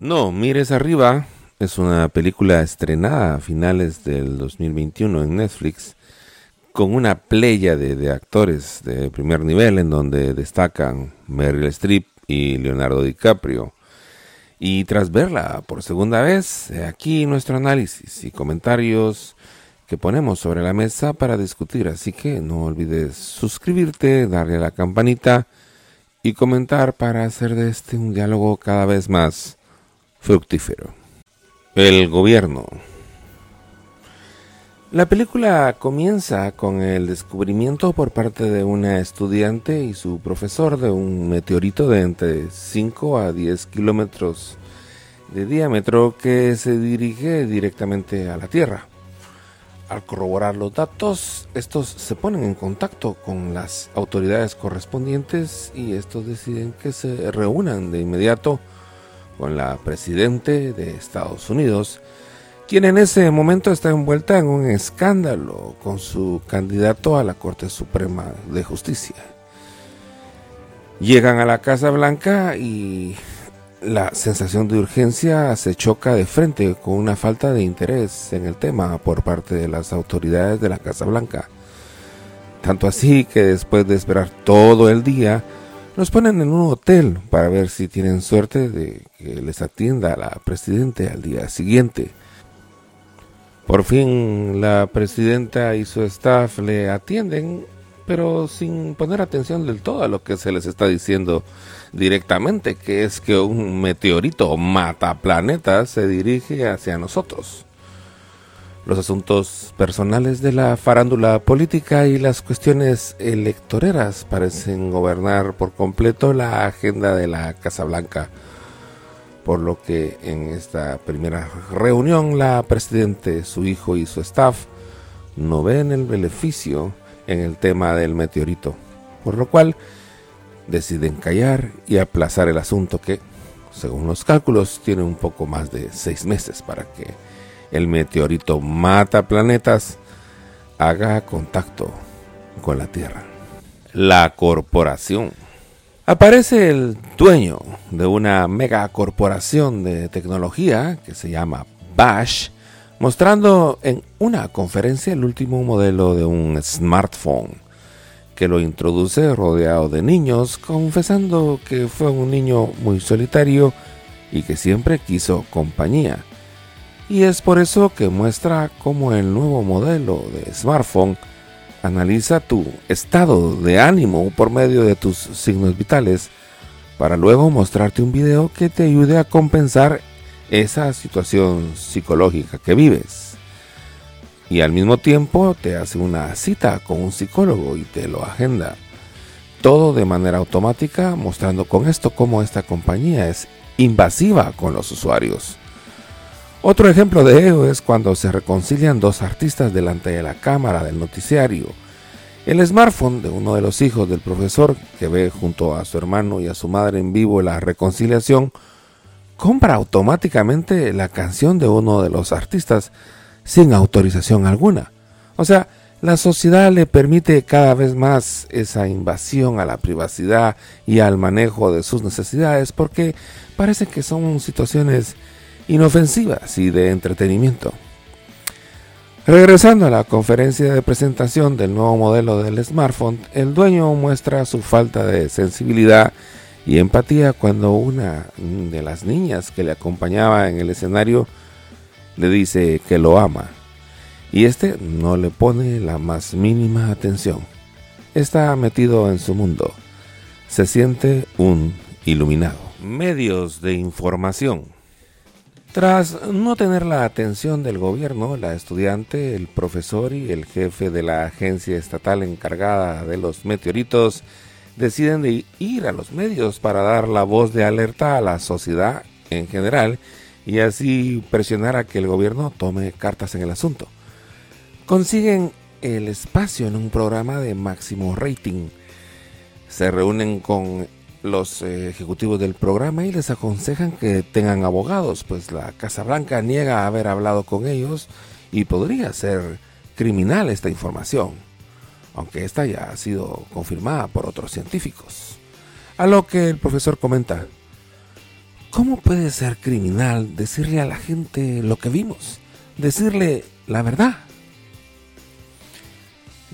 No, mires arriba. Es una película estrenada a finales del 2021 en Netflix con una playa de, actores de primer nivel en donde destacan Meryl Streep y Leonardo DiCaprio. Y tras verla por segunda vez, aquí nuestro análisis y comentarios que ponemos sobre la mesa para discutir. Así que no olvides suscribirte, darle a la campanita y comentar para hacer de este un diálogo cada vez más fructífero. El gobierno. La película comienza con el descubrimiento por parte de una estudiante y su profesor de un meteorito de entre 5 a 10 kilómetros de diámetro que se dirige directamente a la Tierra. Al corroborar los datos, estos se ponen en contacto con las autoridades correspondientes y estos deciden que se reúnan de inmediato con la presidente de Estados Unidos, quien en ese momento está envuelta en un escándalo con su candidato a la Corte Suprema de Justicia. Llegan a la Casa Blanca y la sensación de urgencia se choca de frente con una falta de interés en el tema por parte de las autoridades de la Casa Blanca. Tanto así que después de esperar todo el día, los ponen en un hotel para ver si tienen suerte de que les atienda la presidenta al día siguiente. Por fin la presidenta y su staff le atienden, pero sin poner atención del todo a lo que se les está diciendo directamente, que es que un meteorito mata planetas se dirige hacia nosotros. Los asuntos personales de la farándula política y las cuestiones electoreras parecen gobernar por completo la agenda de la Casa Blanca, por lo que en esta primera reunión la presidente, su hijo y su staff no ven el beneficio en el tema del meteorito, por lo cual deciden callar y aplazar el asunto que, según los cálculos, tiene un poco más de seis meses para que el meteorito mata planetas, haga contacto con la Tierra. La corporación. Aparece el dueño de una megacorporación de tecnología que se llama Bash, mostrando en una conferencia el último modelo de un smartphone que lo introduce rodeado de niños, confesando que fue un niño muy solitario y que siempre quiso compañía y es por eso que muestra cómo el nuevo modelo de smartphone analiza tu estado de ánimo por medio de tus signos vitales para luego mostrarte un video que te ayude a compensar esa situación psicológica que vives. Y al mismo tiempo te hace una cita con un psicólogo y te lo agenda. Todo de manera automática, mostrando con esto cómo esta compañía es invasiva con los usuarios. Otro ejemplo de ello es cuando se reconcilian dos artistas delante de la cámara del noticiario. El smartphone de uno de los hijos del profesor, que ve junto a su hermano y a su madre en vivo la reconciliación, compra automáticamente la canción de uno de los artistas sin autorización alguna. O sea, la sociedad le permite cada vez más esa invasión a la privacidad y al manejo de sus necesidades porque parece que son situaciones inofensivas y de entretenimiento. Regresando a la conferencia de presentación del nuevo modelo del smartphone, el dueño muestra su falta de sensibilidad y empatía cuando una de las niñas que le acompañaba en el escenario le dice que lo ama y este no le pone la más mínima atención. Está metido en su mundo. Se siente un iluminado. Medios de información. Tras no tener la atención del gobierno, la estudiante, el profesor y el jefe de la agencia estatal encargada de los meteoritos deciden de ir a los medios para dar la voz de alerta a la sociedad en general y así presionar a que el gobierno tome cartas en el asunto. Consiguen el espacio en un programa de máximo rating. Se reúnen con los eh, ejecutivos del programa y les aconsejan que tengan abogados, pues la Casa Blanca niega haber hablado con ellos y podría ser criminal esta información, aunque esta ya ha sido confirmada por otros científicos. A lo que el profesor comenta, ¿Cómo puede ser criminal decirle a la gente lo que vimos? Decirle la verdad.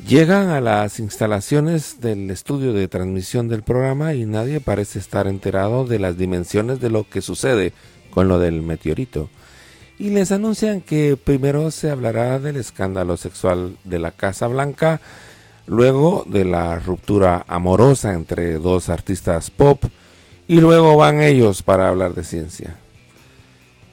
Llegan a las instalaciones del estudio de transmisión del programa y nadie parece estar enterado de las dimensiones de lo que sucede con lo del meteorito. Y les anuncian que primero se hablará del escándalo sexual de la Casa Blanca, luego de la ruptura amorosa entre dos artistas pop, y luego van ellos para hablar de ciencia.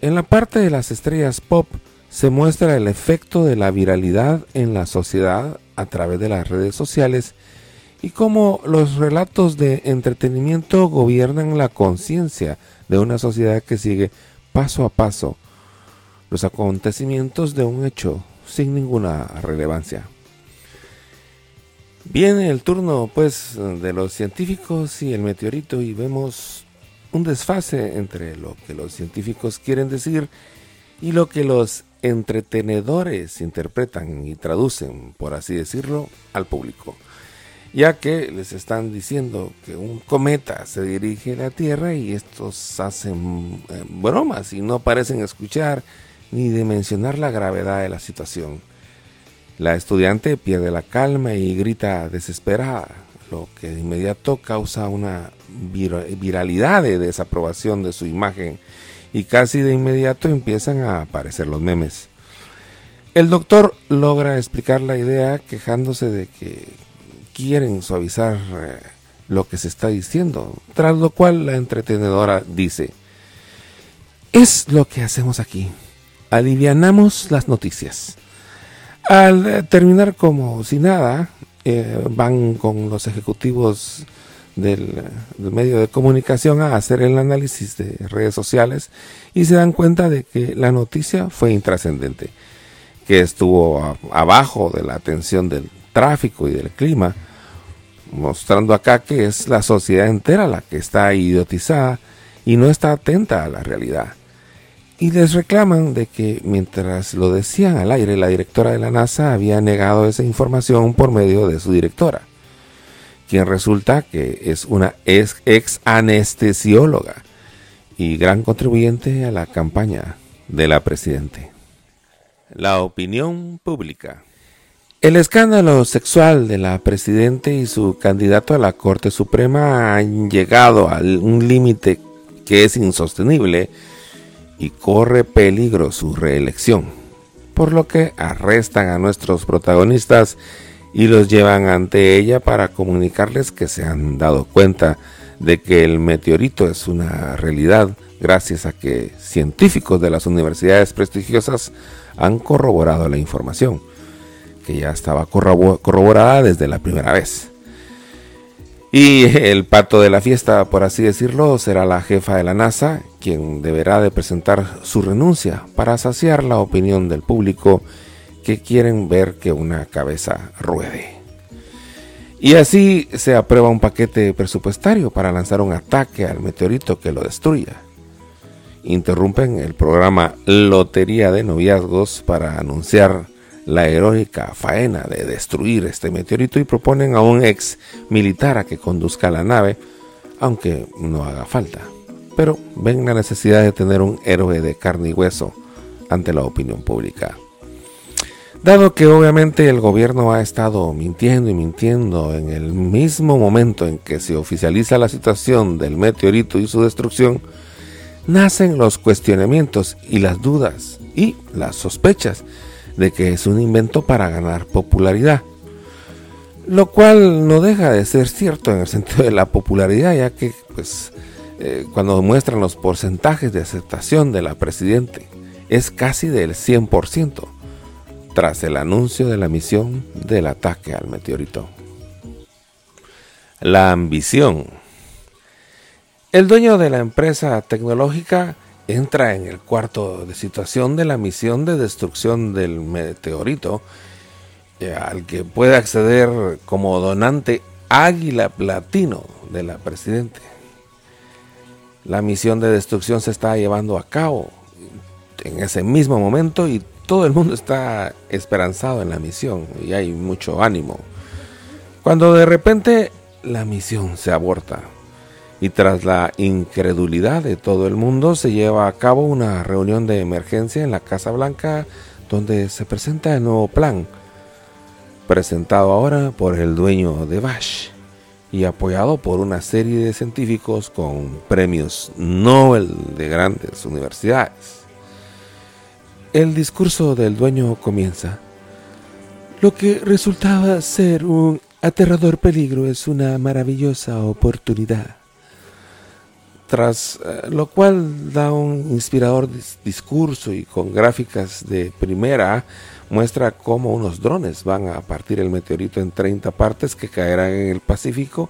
En la parte de las estrellas pop se muestra el efecto de la viralidad en la sociedad a través de las redes sociales y cómo los relatos de entretenimiento gobiernan la conciencia de una sociedad que sigue paso a paso los acontecimientos de un hecho sin ninguna relevancia. Viene el turno pues de los científicos y el meteorito y vemos un desfase entre lo que los científicos quieren decir y lo que los entretenedores interpretan y traducen, por así decirlo, al público, ya que les están diciendo que un cometa se dirige a la Tierra y estos hacen eh, bromas y no parecen escuchar ni dimensionar la gravedad de la situación. La estudiante pierde la calma y grita desesperada, lo que de inmediato causa una viralidad de desaprobación de su imagen y casi de inmediato empiezan a aparecer los memes. El doctor logra explicar la idea quejándose de que quieren suavizar eh, lo que se está diciendo, tras lo cual la entretenedora dice, es lo que hacemos aquí, alivianamos las noticias. Al eh, terminar como si nada, eh, van con los ejecutivos del, medio de comunicación a hacer el análisis de redes sociales y se dan cuenta de que la noticia fue intrascendente, que estuvo abajo de la atención del tráfico y del clima, mostrando acá que es la sociedad entera la que está idiotizada y no está atenta a la realidad. Y les reclaman de que mientras lo decían al aire, la directora de la NASA había negado esa información por medio de su directora, quien resulta que es una ex, anestesióloga y gran contribuyente a la campaña de la presidente. La opinión pública. El escándalo sexual de la presidente y su candidato a la Corte Suprema han llegado a un límite que es insostenible y corre peligro su reelección, por lo que arrestan a nuestros protagonistas y los llevan ante ella para comunicarles que se han dado cuenta de que el meteorito es una realidad gracias a que científicos de las universidades prestigiosas han corroborado la información, que ya estaba corroborada desde la primera vez. Y el pato de la fiesta, por así decirlo, será la jefa de la NASA, quien deberá de presentar su renuncia para saciar la opinión del público que quieren ver que una cabeza ruede. Y así se aprueba un paquete presupuestario para lanzar un ataque al meteorito que lo destruya. Interrumpen el programa Lotería de Noviazgos para anunciar la heroica faena de destruir este meteorito y proponen a un ex militar a que conduzca la nave, aunque no haga falta. Pero ven la necesidad de tener un héroe de carne y hueso ante la opinión pública. Dado que obviamente el gobierno ha estado mintiendo y mintiendo en el mismo momento en que se oficializa la situación del meteorito y su destrucción, nacen los cuestionamientos y las dudas y las sospechas de que es un invento para ganar popularidad. Lo cual no deja de ser cierto en el sentido de la popularidad, ya que pues eh, cuando muestran los porcentajes de aceptación de la presidente es casi del 100% tras el anuncio de la misión del ataque al meteorito. La ambición. El dueño de la empresa tecnológica entra en el cuarto de situación de la misión de destrucción del meteorito, eh, al que puede acceder como donante Águila Platino de la Presidente. La misión de destrucción se está llevando a cabo en ese mismo momento y todo el mundo está esperanzado en la misión y hay mucho ánimo. Cuando de repente la misión se aborta y tras la incredulidad de todo el mundo se lleva a cabo una reunión de emergencia en la Casa Blanca donde se presenta el nuevo plan, presentado ahora por el dueño de Bash y apoyado por una serie de científicos con premios Nobel de grandes universidades. El discurso del dueño comienza. Lo que resultaba ser un aterrador peligro es una maravillosa oportunidad. Tras eh, lo cual da un inspirador discurso y con gráficas de primera muestra cómo unos drones van a partir el meteorito en 30 partes que caerán en el Pacífico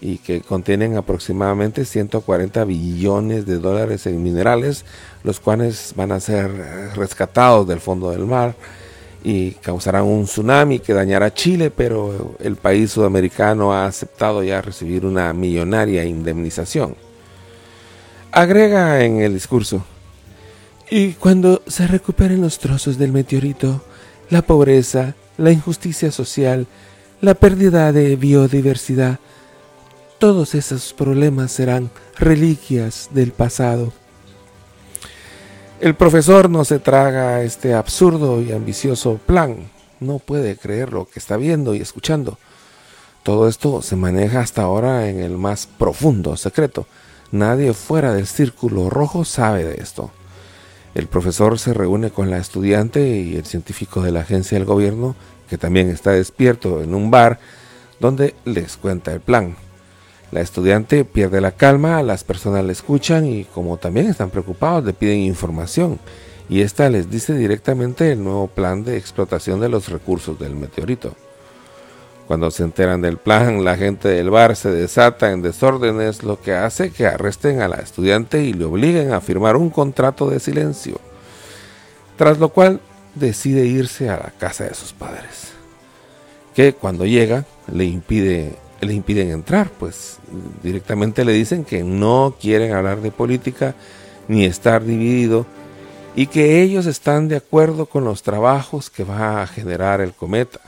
y que contienen aproximadamente 140 billones de dólares en minerales, los cuales van a ser rescatados del fondo del mar y causarán un tsunami que dañará Chile, pero el país sudamericano ha aceptado ya recibir una millonaria indemnización. Agrega en el discurso, y cuando se recuperen los trozos del meteorito, la pobreza, la injusticia social, la pérdida de biodiversidad, todos esos problemas serán reliquias del pasado. El profesor no se traga este absurdo y ambicioso plan, no puede creer lo que está viendo y escuchando. Todo esto se maneja hasta ahora en el más profundo secreto. Nadie fuera del círculo rojo sabe de esto. El profesor se reúne con la estudiante y el científico de la agencia del gobierno, que también está despierto en un bar, donde les cuenta el plan. La estudiante pierde la calma, las personas le escuchan y como también están preocupados le piden información y ésta les dice directamente el nuevo plan de explotación de los recursos del meteorito. Cuando se enteran del plan, la gente del bar se desata en desórdenes, lo que hace que arresten a la estudiante y le obliguen a firmar un contrato de silencio. Tras lo cual decide irse a la casa de sus padres, que cuando llega le, impide, le impiden entrar, pues directamente le dicen que no quieren hablar de política ni estar dividido y que ellos están de acuerdo con los trabajos que va a generar el cometa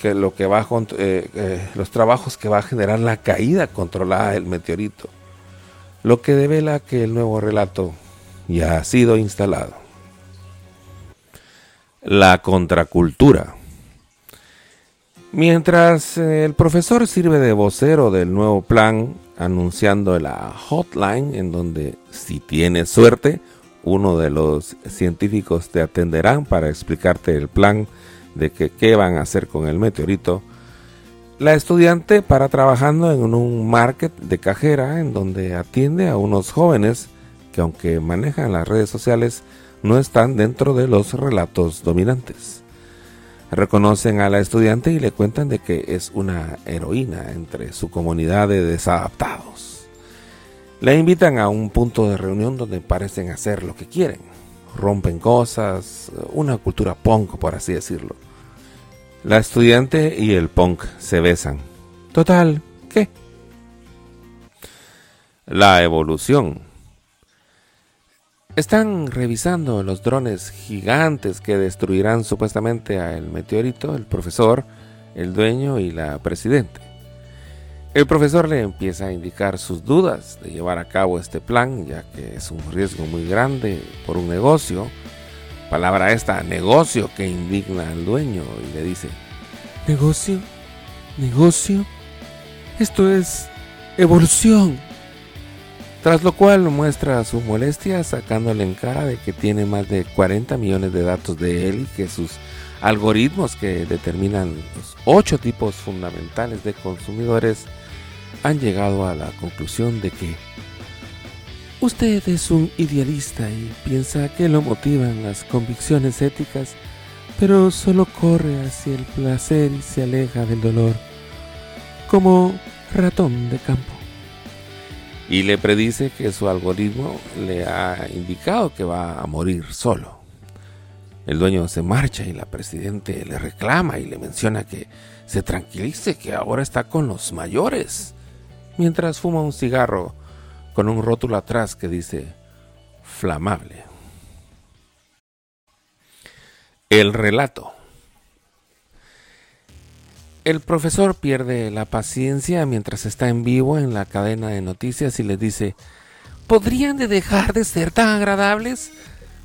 que lo que va eh, eh, los trabajos que va a generar la caída controlada del meteorito, lo que devela que el nuevo relato ya ha sido instalado. La contracultura. Mientras eh, el profesor sirve de vocero del nuevo plan, anunciando la hotline en donde si tienes suerte, uno de los científicos te atenderán para explicarte el plan de que qué van a hacer con el meteorito, la estudiante para trabajando en un market de cajera en donde atiende a unos jóvenes que aunque manejan las redes sociales no están dentro de los relatos dominantes. Reconocen a la estudiante y le cuentan de que es una heroína entre su comunidad de desadaptados. La invitan a un punto de reunión donde parecen hacer lo que quieren rompen cosas, una cultura punk, por así decirlo. La estudiante y el punk se besan. Total, ¿qué? La evolución. Están revisando los drones gigantes que destruirán supuestamente al meteorito, el profesor, el dueño y la presidente. El profesor le empieza a indicar sus dudas de llevar a cabo este plan, ya que es un riesgo muy grande por un negocio. Palabra esta, negocio, que indigna al dueño y le dice, ¿negocio? ¿Negocio? Esto es evolución. Tras lo cual muestra su molestia sacándole en cara de que tiene más de 40 millones de datos de él y que sus algoritmos que determinan los ocho tipos fundamentales de consumidores han llegado a la conclusión de que usted es un idealista y piensa que lo motivan las convicciones éticas, pero solo corre hacia el placer y se aleja del dolor, como ratón de campo. Y le predice que su algoritmo le ha indicado que va a morir solo. El dueño se marcha y la presidente le reclama y le menciona que se tranquilice, que ahora está con los mayores mientras fuma un cigarro con un rótulo atrás que dice flamable. El relato. El profesor pierde la paciencia mientras está en vivo en la cadena de noticias y les dice, ¿podrían de dejar de ser tan agradables?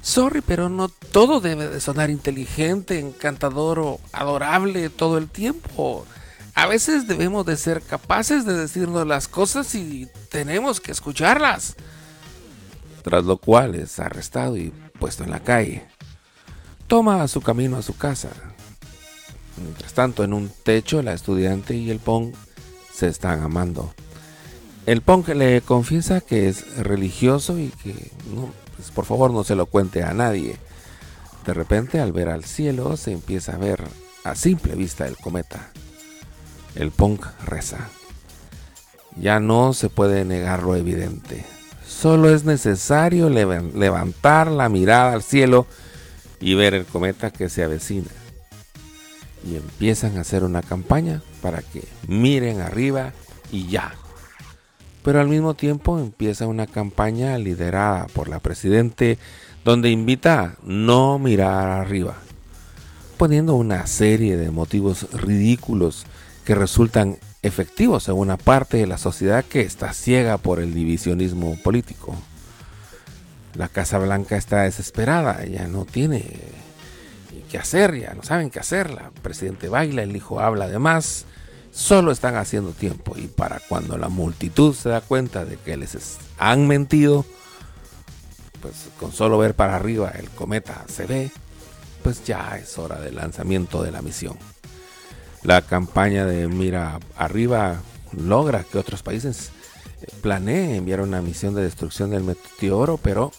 Sorry, pero no todo debe de sonar inteligente, encantador o adorable todo el tiempo. A veces debemos de ser capaces de decirnos las cosas y tenemos que escucharlas. Tras lo cual es arrestado y puesto en la calle. Toma su camino a su casa. Mientras tanto, en un techo, la estudiante y el Pong se están amando. El Pong le confiesa que es religioso y que pues, por favor no se lo cuente a nadie. De repente, al ver al cielo, se empieza a ver a simple vista el cometa. El punk reza. Ya no se puede negar lo evidente. Solo es necesario levantar la mirada al cielo y ver el cometa que se avecina. Y empiezan a hacer una campaña para que miren arriba y ya. Pero al mismo tiempo empieza una campaña liderada por la presidente donde invita a no mirar arriba, poniendo una serie de motivos ridículos que resultan efectivos en una parte de la sociedad que está ciega por el divisionismo político. La Casa Blanca está desesperada, ya no tiene qué hacer, ya no saben qué hacer. La presidente baila, el hijo habla de más, solo están haciendo tiempo. Y para cuando la multitud se da cuenta de que les han mentido, pues con solo ver para arriba el cometa se ve, pues ya es hora del lanzamiento de la misión. La campaña de Mira Arriba logra que otros países eh, planeen enviar una misión de destrucción del meteoro, pero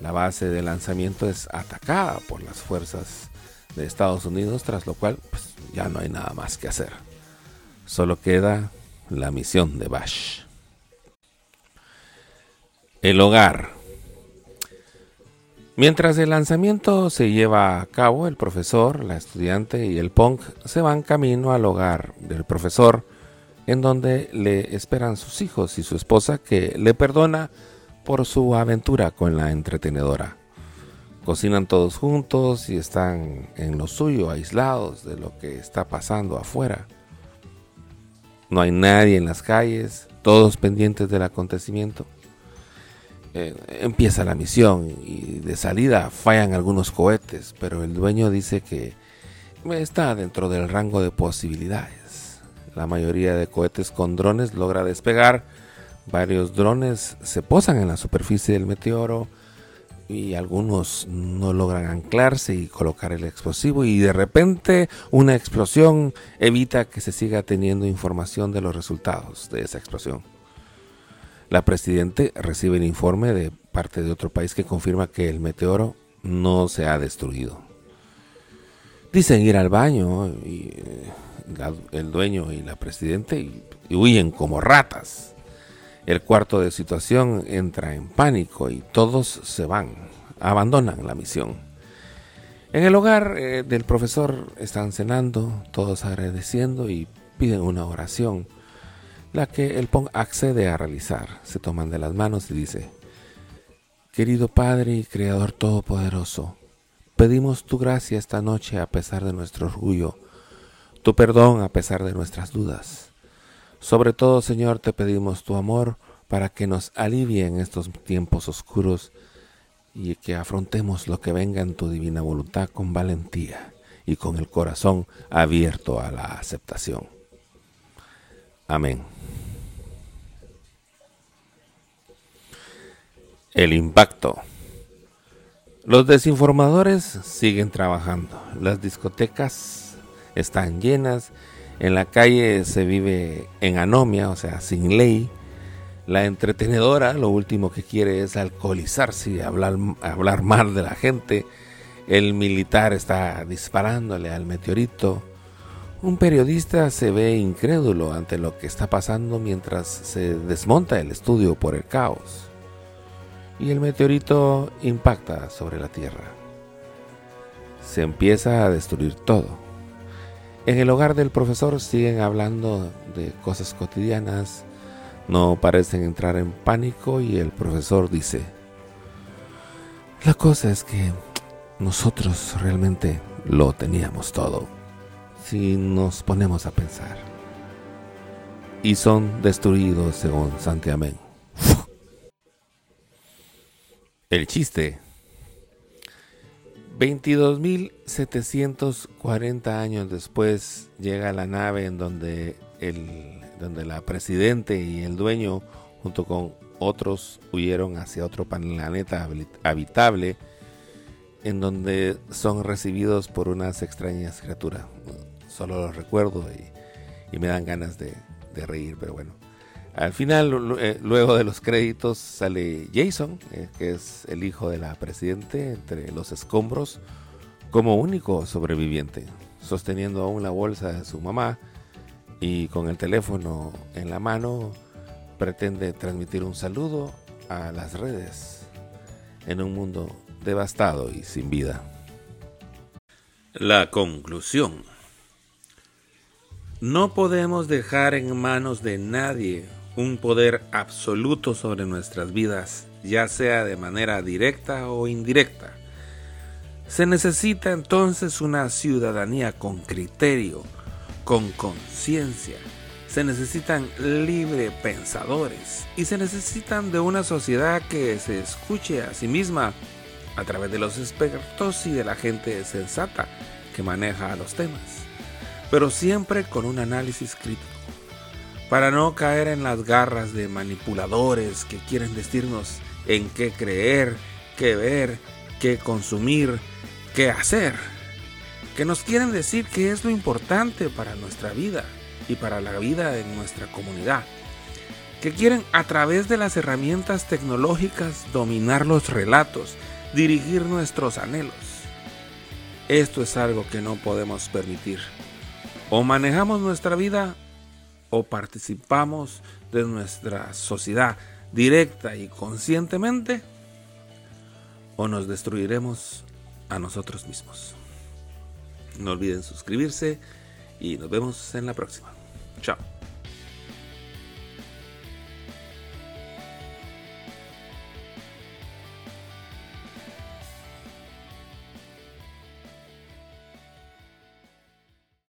la base de lanzamiento es atacada por las fuerzas de Estados Unidos, tras lo cual pues, ya no hay nada más que hacer. Solo queda la misión de Bash. El hogar. Mientras el lanzamiento se lleva a cabo, el profesor, la estudiante y el punk se van camino al hogar del profesor, en donde le esperan sus hijos y su esposa que le perdona por su aventura con la entretenedora. Cocinan todos juntos y están en lo suyo, aislados de lo que está pasando afuera. No hay nadie en las calles, todos pendientes del acontecimiento. Eh, empieza la misión y de salida fallan algunos cohetes, pero el dueño dice que está dentro del rango de posibilidades. La mayoría de cohetes con drones logra despegar, varios drones se posan en la superficie del meteoro y algunos no logran anclarse y colocar el explosivo y de repente una explosión evita que se siga teniendo información de los resultados de esa explosión. La presidente recibe el informe de parte de otro país que confirma que el meteoro no se ha destruido. Dicen ir al baño y eh, el dueño y la presidente y, huyen como ratas. El cuarto de situación entra en pánico y todos se van, abandonan la misión. En el hogar eh, del profesor están cenando, todos agradeciendo y piden una oración la que el Pong accede a realizar. Se toman de las manos y dice, Querido Padre y Creador Todopoderoso, pedimos tu gracia esta noche a pesar de nuestro orgullo, tu perdón a pesar de nuestras dudas. Sobre todo, Señor, te pedimos tu amor para que nos alivie en estos tiempos oscuros y que afrontemos lo que venga en tu divina voluntad con valentía y con el corazón abierto a la aceptación. Amén. El impacto. Los desinformadores siguen trabajando. Las discotecas están llenas. En la calle se vive en anomia, o sea, sin ley. La entretenedora lo último que quiere es alcoholizarse y hablar, hablar mal de la gente. El militar está disparándole al meteorito. Un periodista se ve incrédulo ante lo que está pasando mientras se desmonta el estudio por el caos y el meteorito impacta sobre la Tierra. Se empieza a destruir todo. En el hogar del profesor siguen hablando de cosas cotidianas, no parecen entrar en pánico y el profesor dice, la cosa es que nosotros realmente lo teníamos todo. si nos ponemos a pensar. Y son destruidos según Santiamén. El chiste. 22.740 años después llega la nave en donde, el, donde la presidente y el dueño, junto con otros, huyeron hacia otro planeta habitable, en donde son recibidos por unas extrañas criaturas. Solo los recuerdo y, me dan ganas de, reír, pero bueno. Al final, eh, luego de los créditos, sale Jason, eh, que es el hijo de la presidente, entre los escombros, como único sobreviviente, sosteniendo aún la bolsa de su mamá y con el teléfono en la mano, pretende transmitir un saludo a las redes en un mundo devastado y sin vida. La conclusión. No podemos dejar en manos de nadie un poder absoluto sobre nuestras vidas, ya sea de manera directa o indirecta. Se necesita entonces una ciudadanía con criterio, con conciencia. Se necesitan libre pensadores y se necesitan de una sociedad que se escuche a sí misma a través de los expertos y de la gente sensata que maneja los temas, pero siempre con un análisis crítico para no caer en las garras de manipuladores que quieren decirnos en qué creer, qué ver, qué consumir, qué hacer, que nos quieren decir qué es lo importante para nuestra vida y para la vida en nuestra comunidad, que quieren a través de las herramientas tecnológicas dominar los relatos, dirigir nuestros anhelos. Esto es algo que no podemos permitir. O manejamos nuestra vida o participamos de nuestra sociedad directa y conscientemente o nos destruiremos a nosotros mismos. No olviden suscribirse y nos vemos en la próxima. Chao.